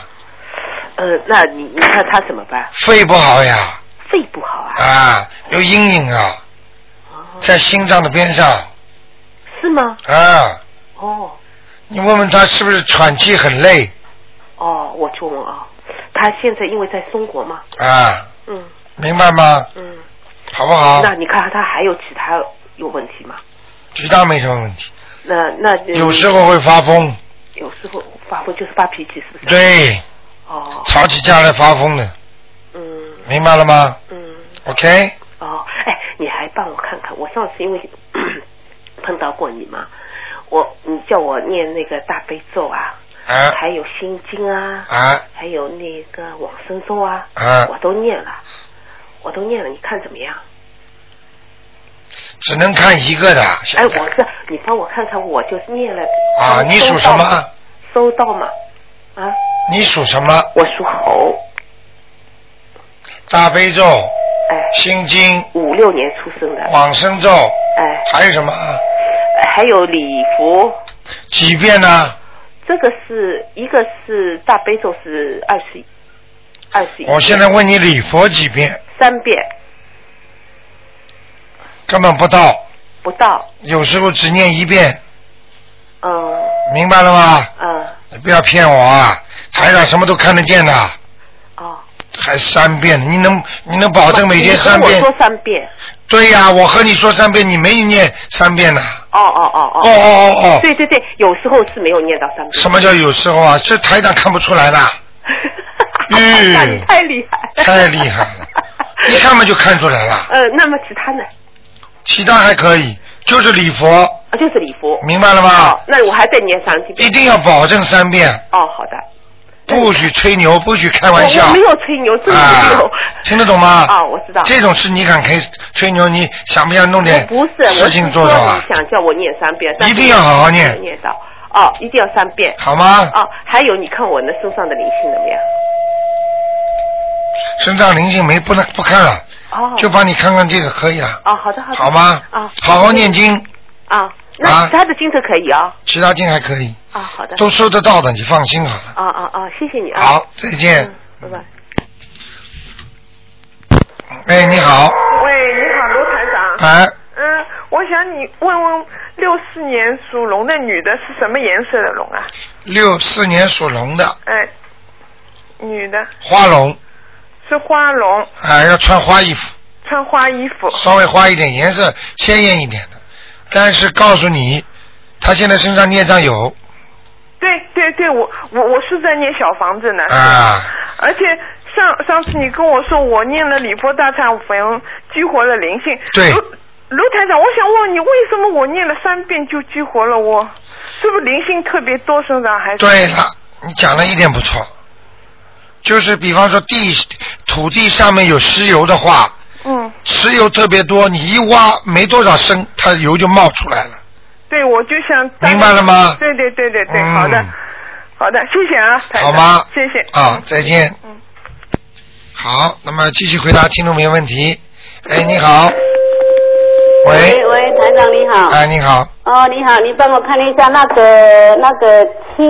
呃，那你你看他怎么办？肺不好呀，肺不好啊？啊，有阴影啊，在心脏的边上是吗？啊，哦你问问他是不是喘气很累哦，我去问啊，他现在因为在中国嘛，啊？嗯明白吗？嗯，好不好？那你看他还有其他有问题吗？其他没什么问题，那那有时候会发疯，有时候发疯就是发脾气，是不是？。对，哦，吵起架来发疯的，嗯明白了吗嗯。？OK，哦，哎，你还帮我看看，我上次因为 <clears throat> 碰到过你嘛，我你叫我念那个大悲咒啊，啊还有心经啊，啊还有那个往生咒啊，啊我都念了，我都念了，你看怎么样？只能看一个的。哎，我是你帮我看看，我就是念了。啊，你属什么？收到吗？啊，你属什么？我属猴，大悲咒、哎，心经、五六年出生的，往生咒，哎，还有什么？还有礼佛，几遍呢？这个是一个是大悲咒是二十二十一，我现在问你礼佛几遍，三遍根本不到，不到，有时候只念一遍，嗯明白了吗？嗯你不要骗我啊！台长什么都看得见的，哦，还三遍，你能你能保证每天三遍我说三遍，对呀、我和你说三遍，你没念三遍呢。哦哦哦哦，哦哦哦哦对对对，有时候是没有念到三遍，什么叫有时候啊？这台长看不出来的。那你嗯，太厉害，太厉害了，<laughs> 一看嘛就看出来了。呃，那么其他呢？其他还可以，就是礼佛，啊，就是礼佛。明白了吗哦，那我还再念三遍。一定要保证三遍，哦，好的。不许吹牛，不许开玩笑我我没。有吹牛，真的没啊有。，听得懂吗？啊，我知道。这种事你敢开吹牛？你想不想弄点不是，事情做做说啊你？想叫我念三遍，一定要好好念念到。哦，一定要三遍。好吗？哦，还有，你看我那身上的灵性怎么样？身上灵性没不能不看了，哦。就帮你看看这个可以了，哦，好的好的。好吗？啊。好好念经，啊，那啊其他的经都可以啊。其他经还可以，啊，好的。都收得到的，你放心好了。啊啊啊！谢谢你啊。好，再见。嗯，拜拜。哎，你好，喂，你好，卢台长。哎，嗯，我想你问问，六四年属龙的女的是什么颜色的龙啊？六四年属龙的哎，女的花龙，是花龙，啊，要穿花衣服，穿花衣服。稍微花一点颜色鲜艳一点的，但是告诉你，他现在身上孽障有对对对，我我我是在念小房子呢。啊，而且上上次你跟我说我念了礼佛大忏文激活了灵性。对卢卢台长，我想问你，为什么我念了三遍就激活了我？是不是灵性特别多身上还是？对了，你讲的一点不错，就是比方说地土地上面有石油的话，嗯，石油特别多，你一挖没多少升，它油就冒出来了。对，我就想。明白了吗对对对对对，嗯好的，好的，谢谢啊，好吗谢谢。啊，再见。嗯。好，那么继续回答听众朋友问题。哎，你好。喂。喂，台长你好。哎，你好。哦，你好，你帮我看一下那个那个七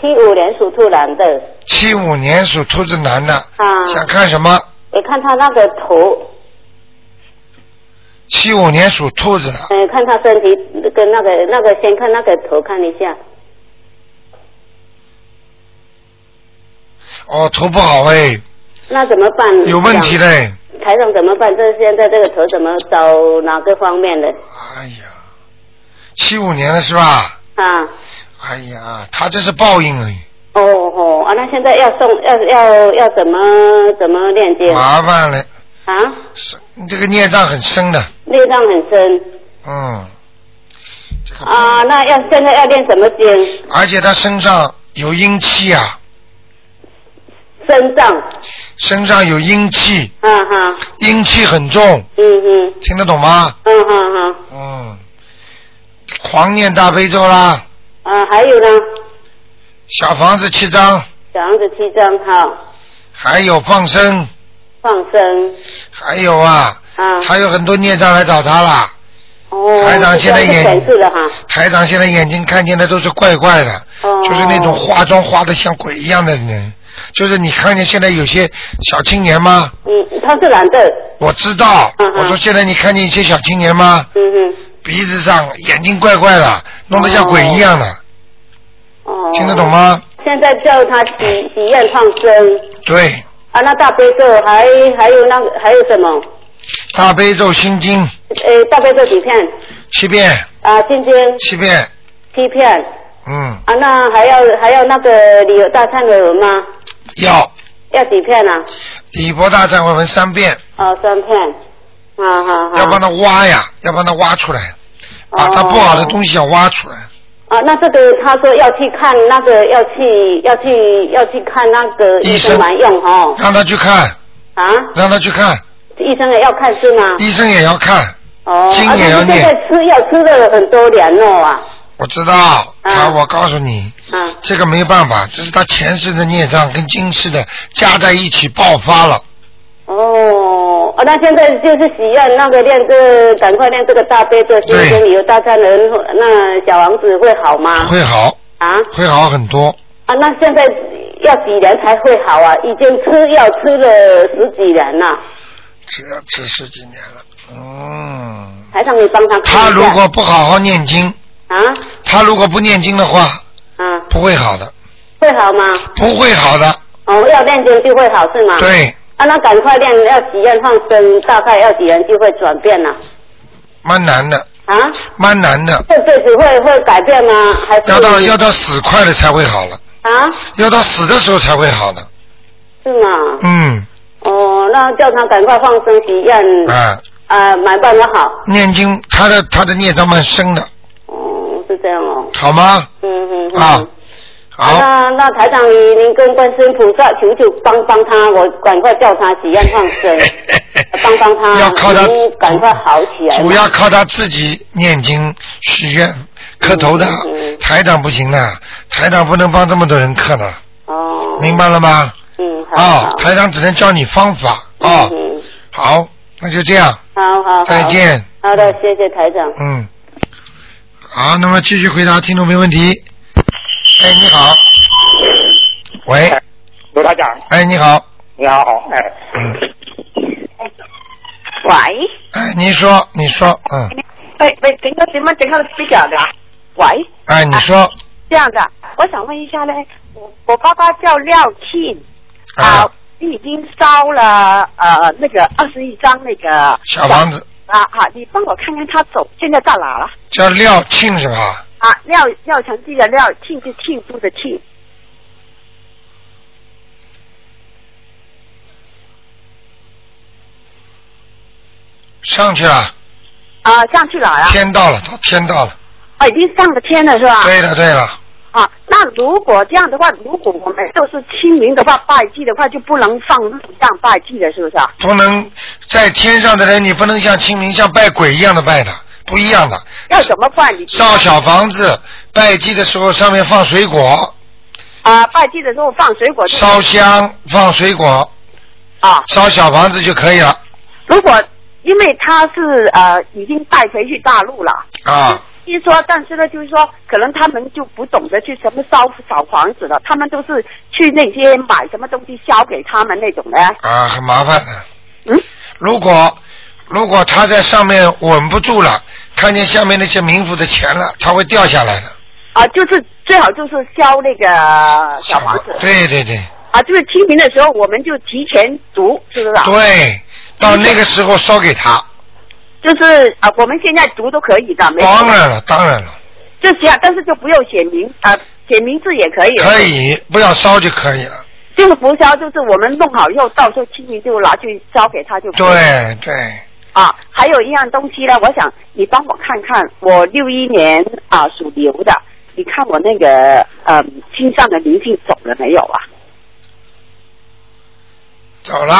七五年属兔男的七五年属兔子男的，啊，想看什么？我看他那个头，七五年属兔子的，呃，看他身体跟那个那个先看那个头看一下，哦，头不好哎，那怎么办？有问题嘞。台长怎么办？这现在这个头怎么找哪个方面的？哎呀，七五年的是吧？啊，哎呀，他这是报应哎，哦哦啊，那现在要送要要要怎么怎么链接？麻烦了，啊，是这个孽障很深的，孽障很深。嗯，啊，那要现在要练什么经？而且他身上有阴气啊，身上，身上有阴气，啊哈，阴气很重，嗯嗯。听得懂吗？嗯嗯嗯，嗯，狂念大悲咒啦，啊还有呢，小房子七张，小房子七张好，还有放生，放生还有啊，啊，还有很多孽障来找他了，哦，台长现在眼。台长现在眼睛看见的都是怪怪的，哦就是那种化妆化的像鬼一样的人。就是你看见现在有些小青年吗？嗯，他是男的。我知道，我说现在你看见一些小青年吗？嗯嗯。鼻子上眼睛怪怪的，弄得像鬼一样的，哦。听得懂吗？现在叫他体体验放生对，啊，那大悲咒还还有那个还有什么？大悲咒心经呃，大悲咒几片？七片，啊，心经七片，七片嗯，啊，那还要还要那个礼有大忏悔文吗？要要几片啊？礼佛大忏悔文三遍，哦，三片。啊好好。要帮他挖呀，要帮他挖出来，把他不好的东西要挖出来。啊，那这个他说要去看那个要去要去要去看那个医生蛮用哦。让他去看，啊？让他去看，医生也要看是吗？医生也要看，哦，经也要念在吃药吃了很多年了啊。我知道，他我告诉你，嗯。这个没办法，这是他前世的孽障跟今世的加在一起爆发了。哦，啊，那现在就是许愿那个练这，赶快练这个大悲咒，心经里有大善人，那小王子会好吗？会好，啊会好很多。啊，那现在要几年才会好啊？已经吃药吃了十几年了，吃要吃十几年了，嗯。台上你帮他他如果不好好念经，啊他如果不念经的话，啊不会好的，会好吗？不会好的。哦，要念经就会好是吗？对。啊，那赶快练，要许愿放生，大概要几年就会转变了蛮难的，啊？蛮难的，这辈子会会改变吗？还是要到要到死快了才会好了，啊？要到死的时候才会好的。是吗？嗯，哦，那叫他赶快放生许愿，啊，啊，蛮办得好。念经，他的他的孽障蛮深的，哦，是这样哦。好吗？嗯嗯。嗯啊，好，那那台长，你您跟观世音菩萨求求帮帮他，我赶快叫他许愿放生，<laughs> 帮帮他，要靠他赶快好起来。主要靠他自己念经许愿磕头的，嗯台长不行的，台长不能帮这么多人磕的，哦。明白了吗？嗯，好。啊，台长只能教你方法啊。嗯。好，那就这样，好好好。再见。好的，谢谢台长。嗯，好，那么继续回答听众没问题。哎，你好，喂，罗大长，哎，你好，你好，哎，嗯，喂，哎，你说，你说，嗯，喂喂，整个什么整个比较的？喂，哎，你说，这样的，我想问一下呢，我我爸爸叫廖庆。啊，已经烧了呃那个二十一张那个小房子。啊好，你帮我看看他走现在到哪了？叫廖庆是吧？啊，廖廖成记的廖，庆就庆祝的庆。上去了，啊，上去了啊？天到了，到天到了，啊，已经上了天了是吧？对了对了，啊，那如果这样的话，如果我们都是清明的话，拜祭的话，就不能放路上拜祭了，是不是啊？不能在天上的人，你不能像清明像拜鬼一样的拜的，不一样的。要怎么拜？你烧小房子，拜祭的时候上面放水果，啊，拜祭的时候放水果。烧香放水果，啊，烧小房子就可以了如果因为他是呃已经带回去大陆了，啊。听说，但是呢，就是说，可能他们就不懂得去什么烧小房子了，他们都是去那些买什么东西烧给他们那种的。啊，很麻烦的。嗯。如果如果他在上面稳不住了，看见下面那些冥府的钱了，他会掉下来的。啊，就是最好就是烧那个小房子。对对对啊，就是清明的时候，我们就提前读，是不是啊？对，到那个时候烧给他。就是啊，我们现在读都可以的，没当然了，当然了，就写，但是就不用写名啊，写名字也可以。可。以不要烧就可以了。就是不烧，就是我们弄好以后，到时候清明就拿去烧给他就可以。对对，啊，还有一样东西呢，我想你帮我看看，我六一年啊属牛的，你看我那个呃心上的灵性走了没有啊？走了，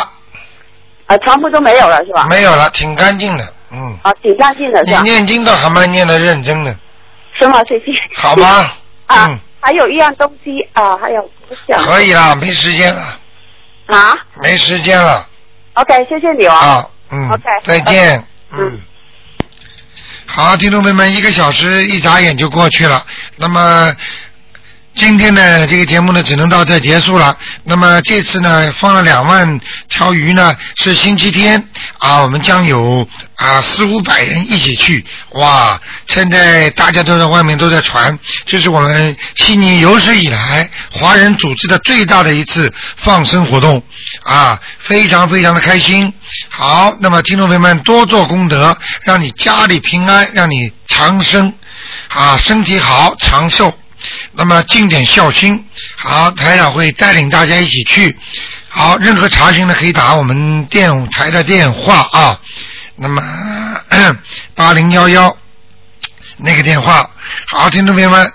啊，全部都没有了是吧？没有了，挺干净的，嗯。啊，挺干净的是吧？你念经倒还蛮念的认真的，是吗？谢谢。好吗？<laughs> 啊，嗯，还有一样东西啊，还有我想可以了，没时间了，啊。没时间了 OK，谢谢你哦。啊，嗯 OK，再见，嗯。好，听众朋友们，一个小时一眨眼就过去了。那么今天的这个节目呢，只能到这结束了。那么这次呢，放了两万条鱼呢，是星期天啊，我们将有啊四五百人一起去。哇，现在大家都在外面都在传，这是我们悉尼有史以来华人组织的最大的一次放生活动啊，非常非常的开心。好，那么听众朋友们多做功德，让你家里平安，让你长生啊，身体好，长寿。那么尽点孝心。好，台长会带领大家一起去。好，任何查询呢可以打我们电台的电话啊。那么 <clears throat> 八零幺幺那个电话。好，听众朋友们，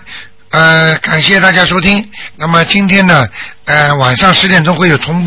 呃，感谢大家收听。那么今天呢，呃，晚上十点钟会有重。